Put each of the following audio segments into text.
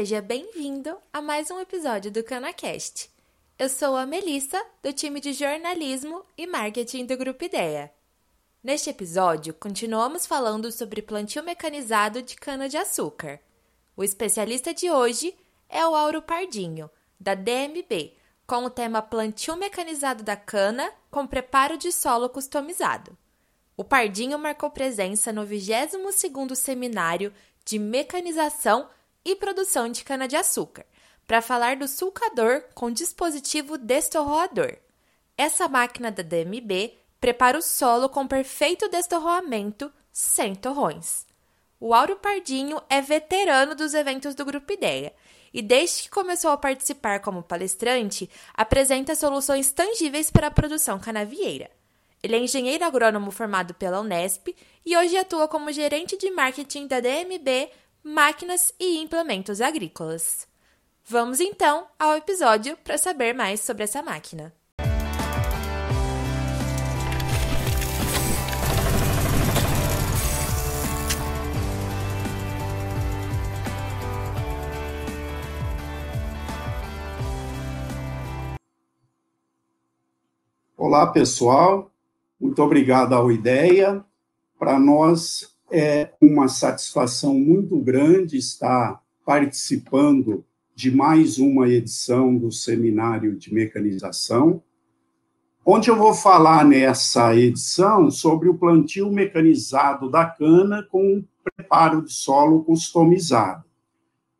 seja bem-vindo a mais um episódio do CanaCast. Eu sou a Melissa, do time de jornalismo e marketing do Grupo Ideia. Neste episódio, continuamos falando sobre plantio mecanizado de cana-de-açúcar. O especialista de hoje é o Auro Pardinho, da DMB, com o tema Plantio mecanizado da cana com preparo de solo customizado. O Pardinho marcou presença no 22º Seminário de Mecanização e Produção de Cana-de-Açúcar, para falar do sulcador com dispositivo destorroador. Essa máquina da DMB prepara o solo com perfeito destorroamento, sem torrões. O Auro Pardinho é veterano dos eventos do Grupo Ideia e, desde que começou a participar como palestrante, apresenta soluções tangíveis para a produção canavieira. Ele é engenheiro agrônomo formado pela Unesp e hoje atua como gerente de marketing da DMB Máquinas e Implementos Agrícolas. Vamos então ao episódio para saber mais sobre essa máquina. Olá, pessoal. Muito obrigado ao Ideia. Para nós é uma satisfação muito grande estar participando de mais uma edição do Seminário de Mecanização, onde eu vou falar nessa edição sobre o plantio mecanizado da cana com preparo de solo customizado.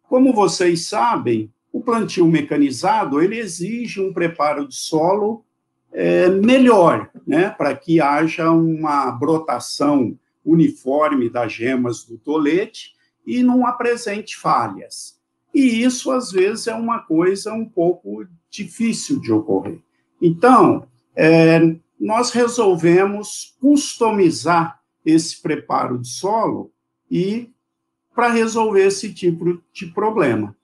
Como vocês sabem, o plantio mecanizado ele exige um preparo de solo é, melhor, né, para que haja uma brotação uniforme das gemas do tolete e não apresente falhas. E isso, às vezes, é uma coisa um pouco difícil de ocorrer. Então, é, nós resolvemos customizar esse preparo de solo e para resolver esse tipo de problema.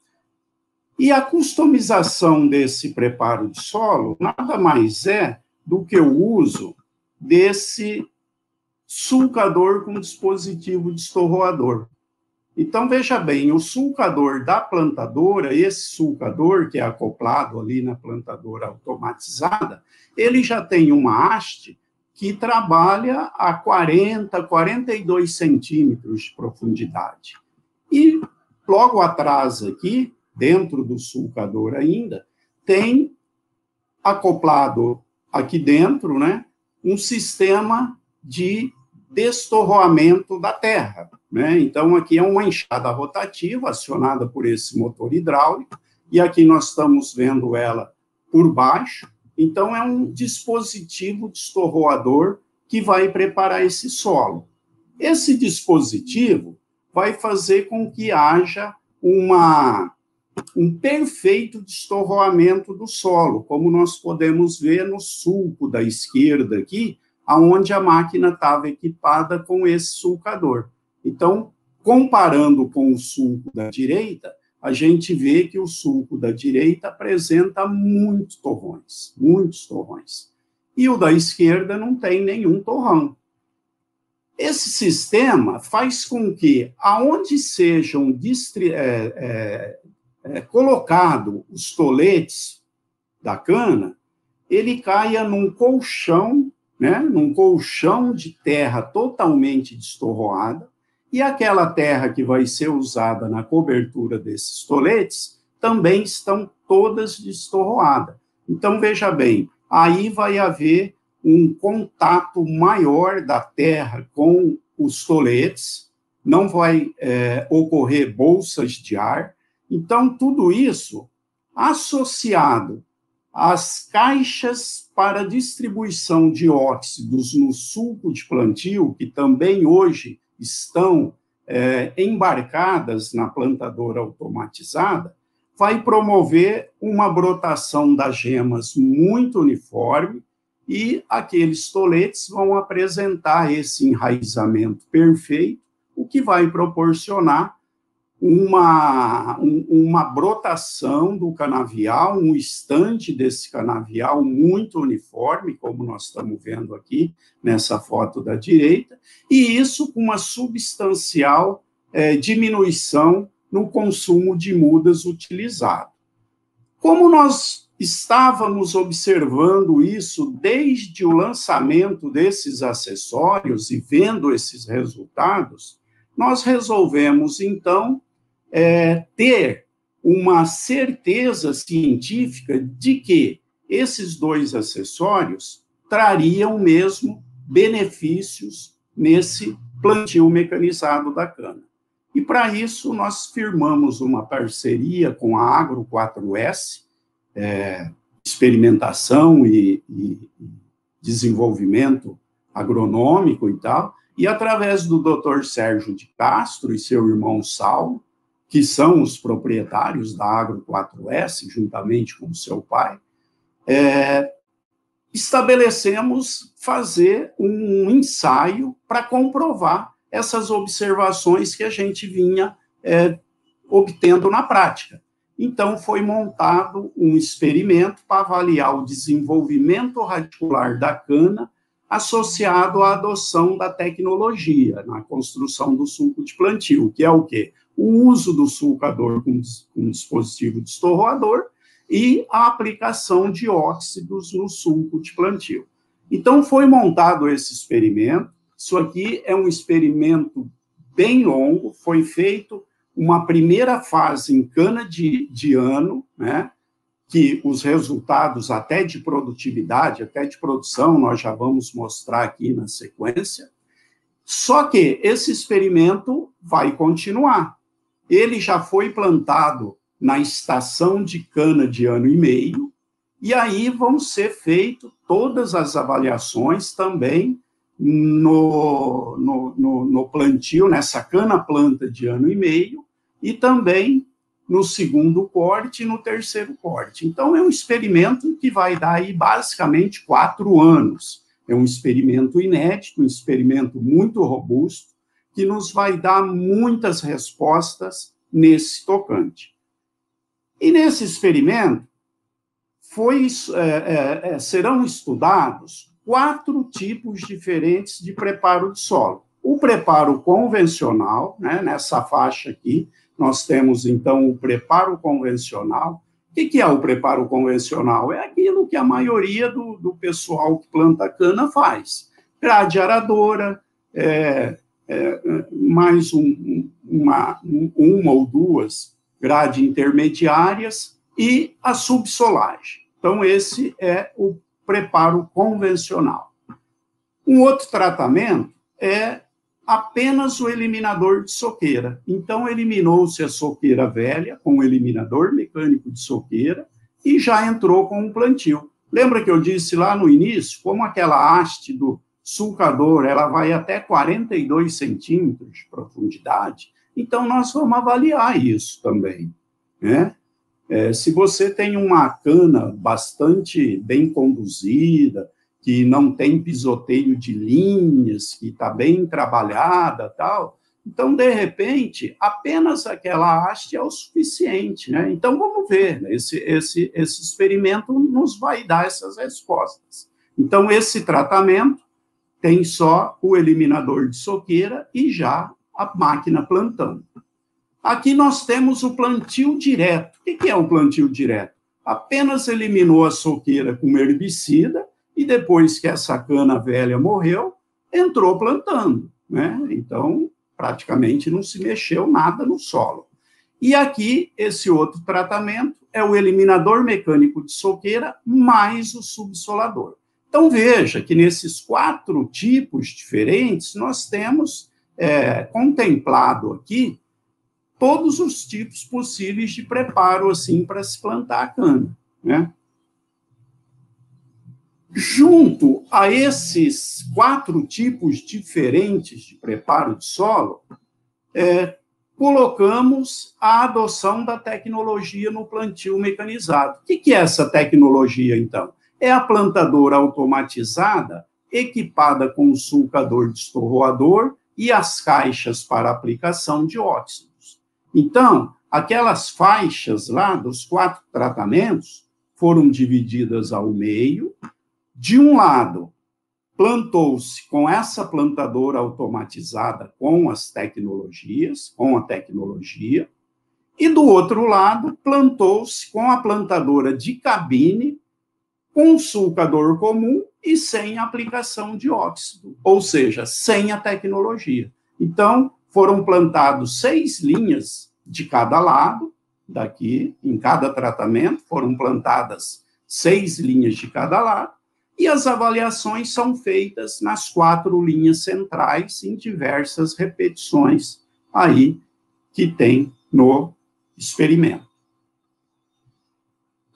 E a customização desse preparo de solo nada mais é do que o uso desse sulcador com dispositivo destorroador. Então, veja bem, o sulcador da plantadora, esse sulcador que é acoplado ali na plantadora automatizada, ele já tem uma haste que trabalha a 40, 42 centímetros de profundidade. E logo atrás aqui, dentro do sulcador ainda, tem acoplado aqui dentro, né, um sistema de destorroamento da terra. Né? Então, aqui é uma enxada rotativa acionada por esse motor hidráulico, e aqui nós estamos vendo ela por baixo. Então, é um dispositivo destorroador que vai preparar esse solo. Esse dispositivo vai fazer com que haja uma um perfeito destorroamento do solo, como nós podemos ver no sulco da esquerda aqui, aonde a máquina estava equipada com esse sulcador. Então, comparando com o sulco da direita, a gente vê que o sulco da direita apresenta muitos torrões, muitos torrões. E o da esquerda não tem nenhum torrão. Esse sistema faz com que, aonde sejam é, é, é, colocado os toletes da cana, ele caia num colchão, né, num colchão de terra totalmente destorroada, e aquela terra que vai ser usada na cobertura desses toletes também estão todas destorroadas. Então, veja bem, aí vai haver um contato maior da terra com os toletes, não vai é, ocorrer bolsas de ar, então, tudo isso associado às caixas para distribuição de óxidos no sulco de plantio, que também hoje estão é, embarcadas na plantadora automatizada, vai promover uma brotação das gemas muito uniforme e aqueles toletes vão apresentar esse enraizamento perfeito, o que vai proporcionar uma, uma brotação do canavial, um estante desse canavial muito uniforme, como nós estamos vendo aqui nessa foto da direita, e isso com uma substancial é, diminuição no consumo de mudas utilizado. Como nós estávamos observando isso desde o lançamento desses acessórios e vendo esses resultados, nós resolvemos, então, é, ter uma certeza científica de que esses dois acessórios trariam mesmo benefícios nesse plantio mecanizado da cana. E para isso nós firmamos uma parceria com a Agro 4S, é, experimentação e, e, desenvolvimento agronômico e tal, e através do Dr. Sérgio de Castro e seu irmão Saulo, que são os proprietários da Agro 4S, juntamente com seu pai, é, estabelecemos fazer um ensaio para comprovar essas observações que a gente vinha é, obtendo na prática. Então, foi montado um experimento para avaliar o desenvolvimento radicular da cana associado à adoção da tecnologia na construção do sulco de plantio, que é o quê? O uso do sulcador com, com dispositivo destorroador e a aplicação de óxidos no sulco de plantio. Então, foi montado esse experimento. Isso aqui é um experimento bem longo, foi feito uma primeira fase em cana de, de ano, né? que os resultados até de produtividade, até de produção, nós já vamos mostrar aqui na sequência. Só que esse experimento vai continuar. Ele já foi plantado na estação de cana de ano e meio, e aí vão ser feitas todas as avaliações também no, no, no, no plantio, nessa cana planta de ano e meio, e também no segundo corte e no terceiro corte. Então, é um experimento que vai dar aí basicamente quatro anos. É um experimento inédito, um experimento muito robusto, que nos vai dar muitas respostas nesse tocante. E nesse experimento, foi, é, é, é, serão estudados quatro tipos diferentes de preparo de solo. O preparo convencional, né, nessa faixa aqui, nós temos, então, o preparo convencional. O que é o preparo convencional? É aquilo que a maioria do, do pessoal que planta cana faz. Grade aradora, é, é, mais um, uma, uma ou duas grade intermediárias e a subsolagem. Então, esse é o preparo convencional. Um outro tratamento é apenas o eliminador de soqueira. Então, eliminou-se a soqueira velha com o eliminador mecânico de soqueira e já entrou com um plantio. Lembra que eu disse lá no início, como aquela haste do sulcador, ela vai até 42 centímetros de profundidade, então nós vamos avaliar isso também, né? É, se você tem uma cana bastante bem conduzida, que não tem pisoteio de linhas, que está bem trabalhada, tal. Então, de repente, apenas aquela haste é o suficiente, né? Então, vamos ver, né? esse, esse, esse experimento nos vai dar essas respostas. Então, esse tratamento tem só o eliminador de soqueira e já a máquina plantando. Aqui nós temos o plantio direto. O que é o plantio direto? Apenas eliminou a soqueira com herbicida e depois que essa cana velha morreu, entrou plantando, né? Então, praticamente não se mexeu nada no solo. E aqui, esse outro tratamento é o eliminador mecânico de soqueira mais o subsolador. Então, veja que nesses quatro tipos diferentes, nós temos é, contemplado aqui todos os tipos possíveis de preparo, assim, para se plantar a cana, né? Junto a esses quatro tipos diferentes de preparo de solo, é, colocamos a adoção da tecnologia no plantio mecanizado. O que é essa tecnologia, então? É a plantadora automatizada, equipada com o sulcador destorroador e as caixas para aplicação de óxidos. Então, aquelas faixas lá dos quatro tratamentos foram divididas ao meio de um lado, plantou-se com essa plantadora automatizada, com as tecnologias, com a tecnologia, E do outro lado, plantou-se com a plantadora de cabine, com sulcador comum e sem aplicação de óxido, ou seja, sem a tecnologia. Então, foram plantados seis linhas de cada lado, daqui, em cada tratamento, foram plantadas seis linhas de cada lado, e as avaliações são feitas nas quatro linhas centrais, em diversas repetições aí que tem no experimento.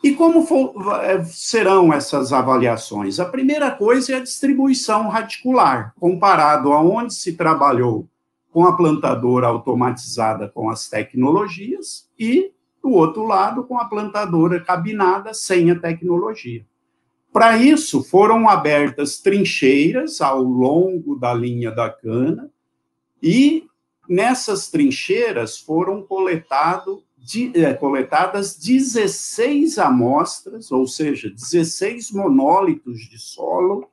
E como for, é, serão essas avaliações? A primeira coisa é a distribuição radicular, comparado a onde se trabalhou com a plantadora automatizada com as tecnologias e, do outro lado, com a plantadora cabinada sem a tecnologia. Para isso, foram abertas trincheiras ao longo da linha da cana e nessas trincheiras foram coletado de, é, coletadas 16 amostras, ou seja, 16 monólitos de solo,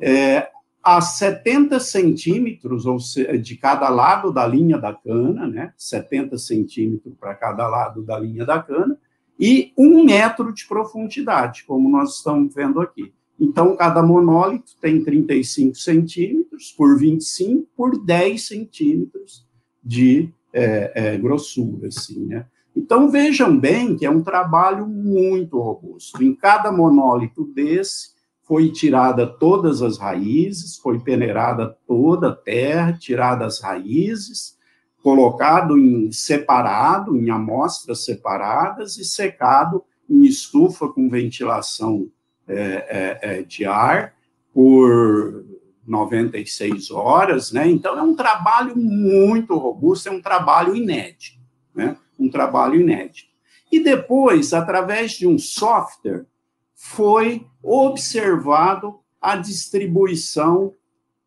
é, a 70 centímetros ou seja, de cada lado da linha da cana, né? 70 centímetros para cada lado da linha da cana, e um metro de profundidade, como nós estamos vendo aqui. Então, cada monólito tem 35 centímetros por 25 por 10 centímetros de é, é, grossura, assim, né? Então, vejam bem que é um trabalho muito robusto. Em cada monólito desse, foi tirada todas as raízes, foi peneirada toda a terra, tirada as raízes, colocado em separado, em amostras separadas e secado em estufa com ventilação é, é, é de ar por 96 horas, né? Então é um trabalho muito robusto, é um trabalho inédito, né? Um trabalho inédito. E depois, através de um software, foi observado a distribuição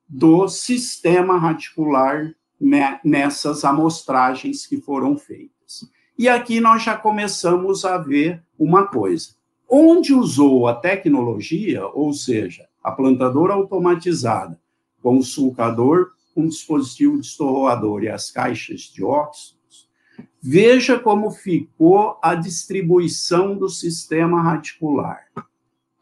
do sistema radicular nessas amostragens que foram feitas. E aqui nós já começamos a ver uma coisa. Onde usou a tecnologia, ou seja, a plantadora automatizada, com o sulcador, um dispositivo destorroador e as caixas de óxidos, veja como ficou a distribuição do sistema radicular.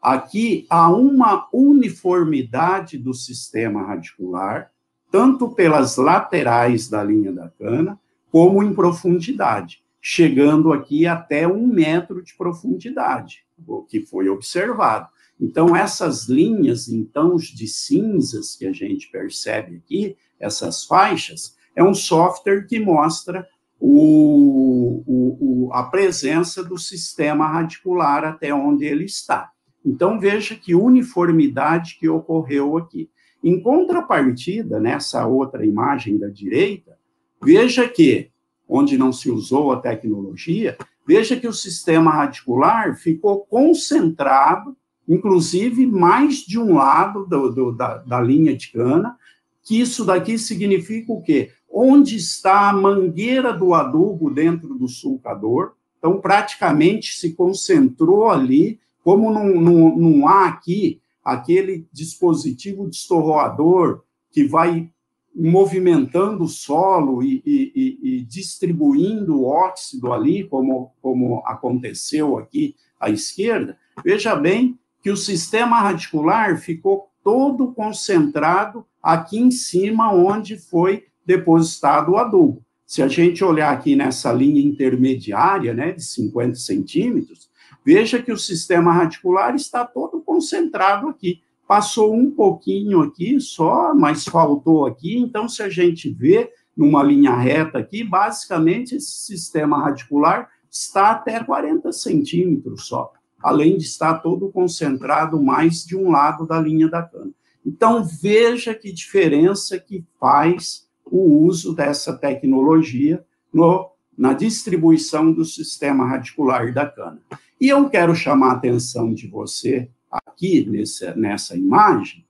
Aqui há uma uniformidade do sistema radicular, tanto pelas laterais da linha da cana, como em profundidade, chegando aqui até um metro de profundidade, o que foi observado. Então, essas linhas tons de cinzas que a gente percebe aqui, essas faixas, é um software que mostra o, o, o, a presença do sistema radicular até onde ele está. Então, veja que uniformidade que ocorreu aqui. Em contrapartida, nessa outra imagem da direita, veja que, onde não se usou a tecnologia, veja que o sistema radicular ficou concentrado inclusive mais de um lado do, do, da, da linha de cana, que isso daqui significa o quê? Onde está a mangueira do adubo dentro do sulcador, então praticamente se concentrou ali, como não, não, não há aqui aquele dispositivo destorroador que vai movimentando o solo e, e, e, distribuindo o óxido ali, como, como aconteceu aqui à esquerda, veja bem que o sistema radicular ficou todo concentrado aqui em cima, onde foi depositado o adubo. Se a gente olhar aqui nessa linha intermediária, né, de 50 centímetros, veja que o sistema radicular está todo concentrado aqui. Passou um pouquinho aqui só, mas faltou aqui. Então, se a gente vê numa linha reta aqui, basicamente esse sistema radicular está até 40 centímetros só além de estar todo concentrado mais de um lado da linha da cana. Então, veja que diferença que faz o uso dessa tecnologia no, na distribuição do sistema radicular da cana. E eu quero chamar a atenção de você aqui nessa, nessa imagem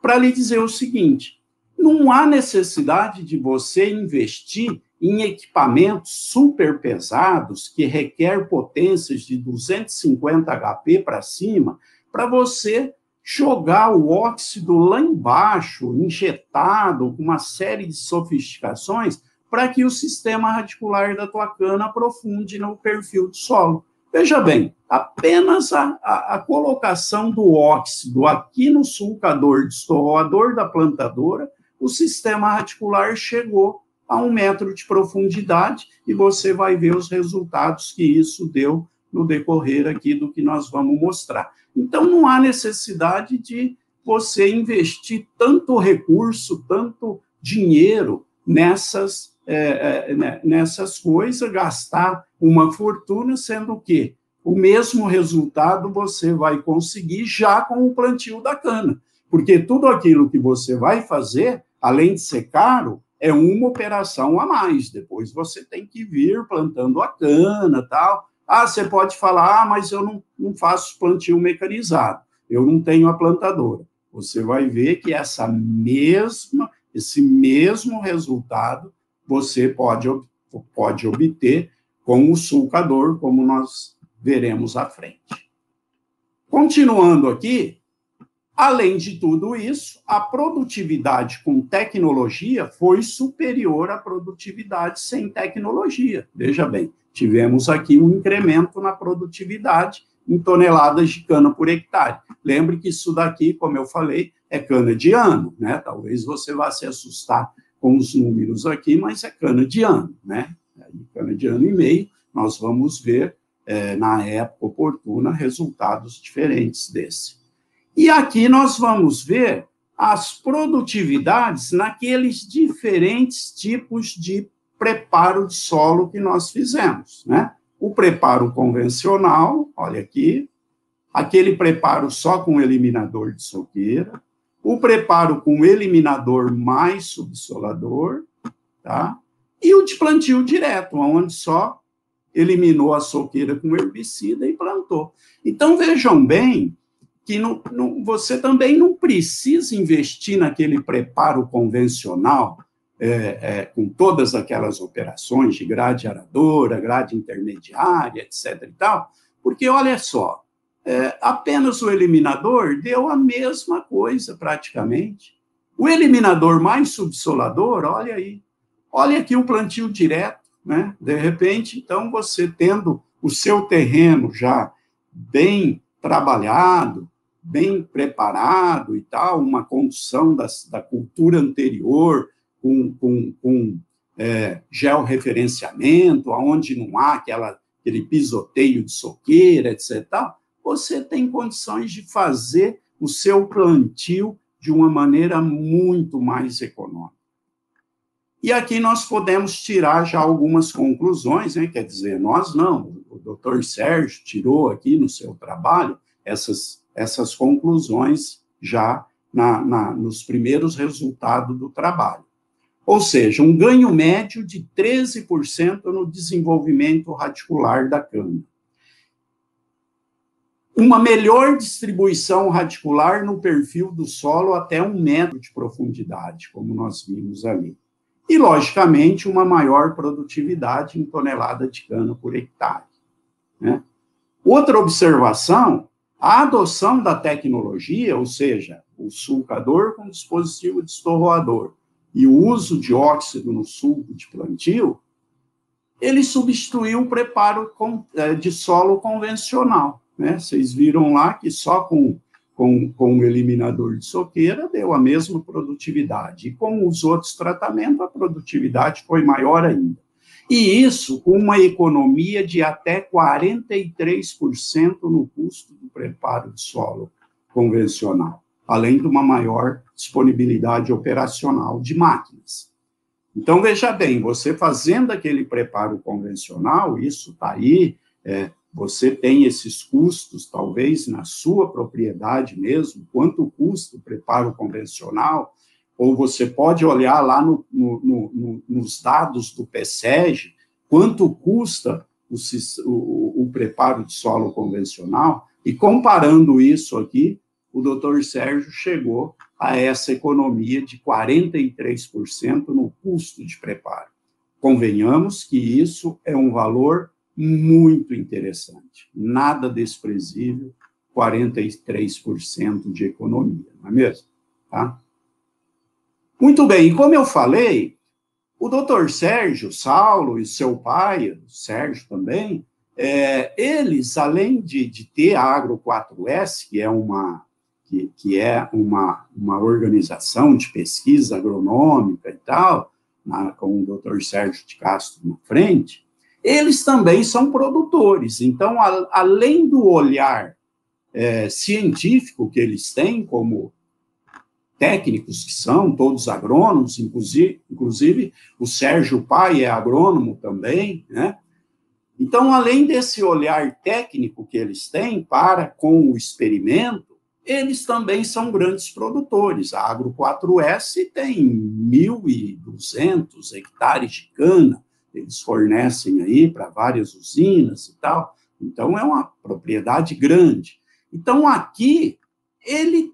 para lhe dizer o seguinte: não há necessidade de você investir em equipamentos super pesados que requer potências de 250 HP para cima, para você jogar o óxido lá embaixo, injetado, com uma série de sofisticações, para que o sistema radicular da tua cana aprofunde no perfil do solo. Veja bem, apenas a, a, a colocação do óxido aqui no sulcador destorroador da plantadora, o sistema radicular chegou a um metro de profundidade e você vai ver os resultados que isso deu no decorrer aqui do que nós vamos mostrar. Então, não há necessidade de você investir tanto recurso, tanto dinheiro nessas, é, é, né, nessas coisas, gastar uma fortuna, sendo que o mesmo resultado você vai conseguir já com o plantio da cana. Porque tudo aquilo que você vai fazer, além de ser caro, é uma operação a mais. Depois você tem que vir plantando a cana tal. Ah, você pode falar, ah, mas eu não, não faço plantio mecanizado, eu não tenho a plantadora. Você vai ver que essa mesma, esse mesmo resultado você pode, pode obter com o sulcador, como nós veremos à frente. Continuando aqui, além de tudo isso, a produtividade com tecnologia foi superior à produtividade sem tecnologia. Veja bem, tivemos aqui um incremento na produtividade em toneladas de cana por hectare. Lembre que isso daqui, como eu falei, é cana de ano, né? Talvez você vá se assustar com os números aqui, mas é cana de ano, né? Cana de ano e meio, nós vamos ver é, na época oportuna resultados diferentes desse. E aqui nós vamos ver as produtividades naqueles diferentes tipos de preparo de solo que nós fizemos, né? O preparo convencional, olha aqui, aquele preparo só com eliminador de soqueira, o preparo com eliminador mais subsolador, tá? E o de plantio direto, onde só eliminou a soqueira com herbicida e plantou. Então vejam bem que no, no, você também não precisa investir naquele preparo convencional é, é, com todas aquelas operações de grade aradora, grade intermediária, etc. e tal, porque olha só, é, apenas o eliminador deu a mesma coisa praticamente. O eliminador mais subsolador, olha aí, olha aqui o plantio direto, né? De repente, então você tendo o seu terreno já bem trabalhado, bem preparado e tal, uma condução da cultura anterior, com, com, com é, georreferenciamento, onde não há aquela, aquele pisoteio de soqueira, etc. Você tem condições de fazer o seu plantio de uma maneira muito mais econômica. E aqui nós podemos tirar já algumas conclusões, né? quer dizer, nós não, o doutor Sérgio tirou aqui no seu trabalho essas, essas conclusões já na, na, nos primeiros resultados do trabalho. Ou seja, um ganho médio de 13% no desenvolvimento radicular da cana. Uma melhor distribuição radicular no perfil do solo até um metro de profundidade, como nós vimos ali. E, logicamente, uma maior produtividade em tonelada de cana por hectare. Né? Outra observação, a adoção da tecnologia, ou seja, o sulcador com dispositivo destorroador, e o uso de óxido no sulco de plantio, ele substituiu o preparo é, de solo convencional. Né? Vocês viram lá que só com, com, com o eliminador de soqueira deu a mesma produtividade. E com os outros tratamentos, a produtividade foi maior ainda. E isso com uma economia de até 43% no custo do preparo de solo convencional além de uma maior disponibilidade operacional de máquinas. Então, veja bem, você fazendo aquele preparo convencional, isso está aí, é, você tem esses custos, talvez, na sua propriedade mesmo, quanto custa o preparo convencional, ou você pode olhar lá no, no, no, nos dados do PSEG, quanto custa o, o, o preparo de solo convencional, e comparando isso aqui, o doutor Sérgio chegou a essa economia de 43% no custo de preparo. Convenhamos que isso é um valor muito interessante, nada desprezível, 43% de economia, não é mesmo? Tá? Muito bem, e como eu falei, O doutor Sérgio Saulo e seu pai, o Sérgio também, é, eles, além de, de ter a Agro 4S, que é uma, que, que é uma, uma organização de pesquisa agronômica e tal, na, com o doutor Sérgio de Castro na frente, eles também são produtores. Então, a, além do olhar é, científico que eles têm como técnicos que são, todos agrônomos, inclusive, inclusive o Sérgio Pai é agrônomo também, né? Então, além desse olhar técnico que eles têm para com o experimento, eles também são grandes produtores. A Agro 4S tem 1.200 hectares de cana, eles fornecem aí para várias usinas e tal. Então, é uma propriedade grande. Então, aqui, ele,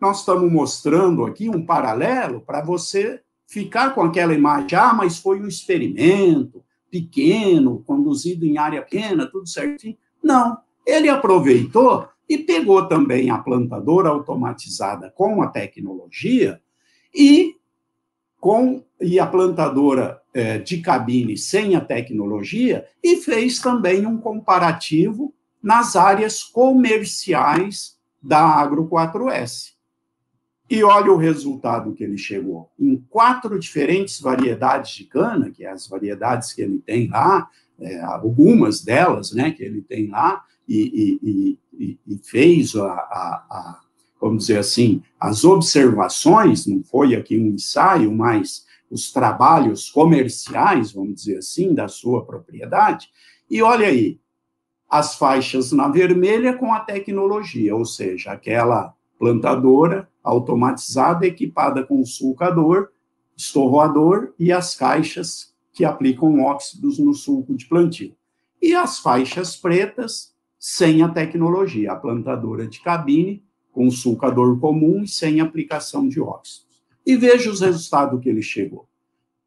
nós estamos mostrando aqui um paralelo para você ficar com aquela imagem, ah, mas foi um experimento, pequeno, conduzido em área pequena, tudo certinho. Não, ele aproveitou e pegou também a plantadora automatizada com a tecnologia e com e a plantadora é, de cabine sem a tecnologia e fez também um comparativo nas áreas comerciais da Agro 4S. E olha o resultado que ele chegou. Em quatro diferentes variedades de cana, que é as variedades que ele tem lá, é, algumas delas, né, que ele tem lá, e, e, e, e fez a, a, a, vamos dizer assim, as observações, não foi aqui um ensaio, mas os trabalhos comerciais, vamos dizer assim, da sua propriedade. E olha aí, as faixas na vermelha com a tecnologia, ou seja, aquela plantadora automatizada equipada com sulcador, estorroador e as caixas que aplicam óxidos no sulco de plantio. E as faixas pretas sem a tecnologia, a plantadora de cabine com sulcador comum e sem aplicação de óxidos. E veja os resultados que ele chegou.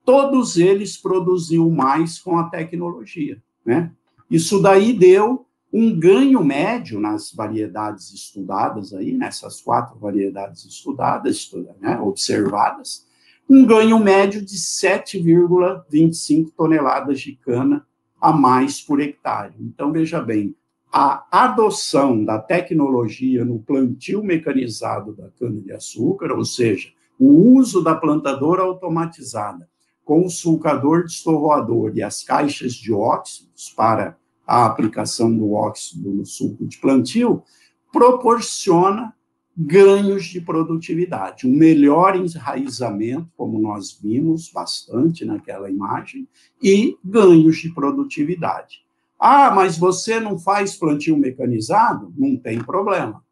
Todos eles produziu mais com a tecnologia, né? Isso daí deu um ganho médio nas variedades estudadas aí, nessas quatro variedades estudadas, né, observadas, um ganho médio de 7,25 toneladas de cana a mais por hectare. Então, veja bem, a adoção da tecnologia no plantio mecanizado da cana-de-açúcar, ou seja, o uso da plantadora automatizada com o sulcador destorroador e as caixas de óxidos para a aplicação do óxido no suco de plantio, proporciona ganhos de produtividade, um melhor enraizamento, como nós vimos bastante naquela imagem, e ganhos de produtividade. Ah, mas você não faz plantio mecanizado? Não tem problema.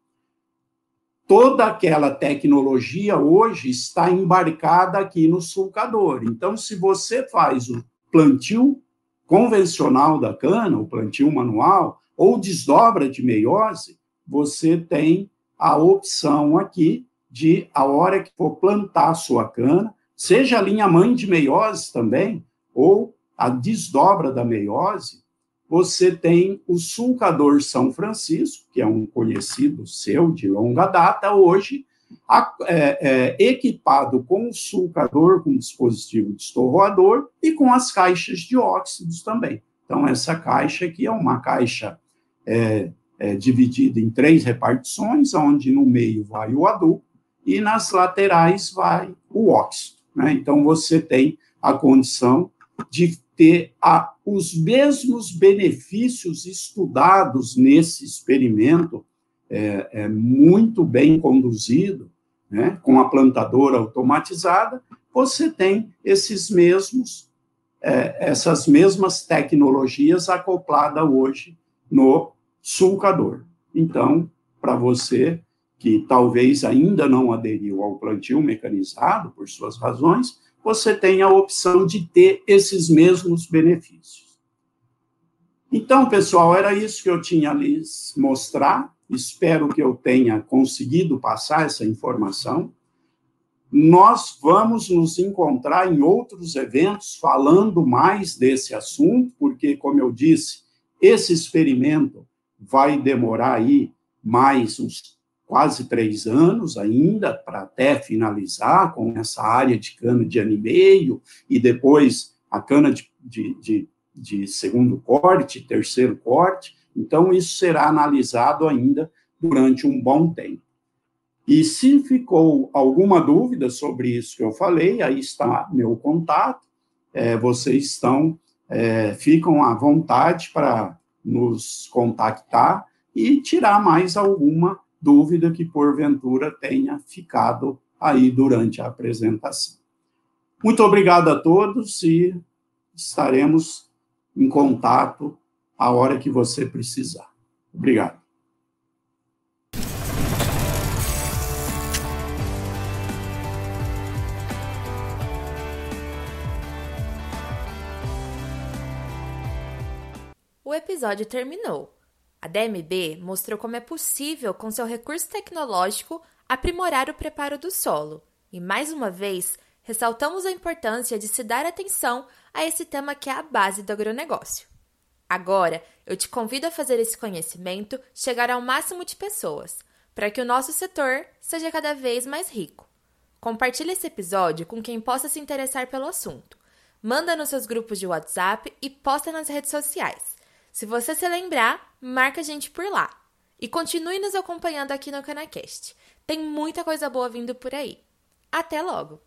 Toda aquela tecnologia hoje está embarcada aqui no sulcador. Então, se você faz o plantio convencional da cana, o plantio manual, ou desdobra de meiose, você tem a opção aqui de, a hora que for plantar a sua cana, seja a linha mãe de meiose também, ou a desdobra da meiose, você tem o sulcador São Francisco, que é um conhecido seu de longa data, hoje é, é, equipado com o sulcador, com dispositivo de estorroador e com as caixas de óxidos também. Então, essa caixa aqui é uma caixa é, é, dividida em três repartições, onde no meio vai o adubo e nas laterais vai o óxido. Né? Então, você tem a condição de ter a, os mesmos benefícios estudados nesse experimento é, é muito bem conduzido, né, com a plantadora automatizada, você tem esses mesmos, é, essas mesmas tecnologias acopladas hoje no sulcador. Então, para você que talvez ainda não aderiu ao plantio mecanizado, por suas razões, você tem a opção de ter esses mesmos benefícios. Então, pessoal, era isso que eu tinha a lhes mostrar. Espero que eu tenha conseguido passar essa informação. Nós vamos nos encontrar em outros eventos falando mais desse assunto, porque, como eu disse, esse experimento vai demorar aí mais uns quase três anos ainda, para até finalizar com essa área de cana de ano e meio, e depois a cana de, de, de, de segundo corte, terceiro corte. Então, isso será analisado ainda durante um bom tempo. E se ficou alguma dúvida sobre isso que eu falei, aí está meu contato. É, vocês estão, é, ficam à vontade para nos contactar e tirar mais alguma dúvida que porventura tenha ficado aí durante a apresentação. Muito obrigado a todos e estaremos em contato a hora que você precisar. Obrigado. O episódio terminou. A DMB mostrou como é possível, com seu recurso tecnológico, aprimorar o preparo do solo. E mais uma vez, ressaltamos a importância de se dar atenção a esse tema que é a base do agronegócio. Agora, eu te convido a fazer esse conhecimento chegar ao máximo de pessoas, para que o nosso setor seja cada vez mais rico. Compartilhe esse episódio com quem possa se interessar pelo assunto. Manda nos seus grupos de WhatsApp e posta nas redes sociais. Se você se lembrar, marca a gente por lá. E continue nos acompanhando aqui no Canacast. Tem muita coisa boa vindo por aí. Até logo!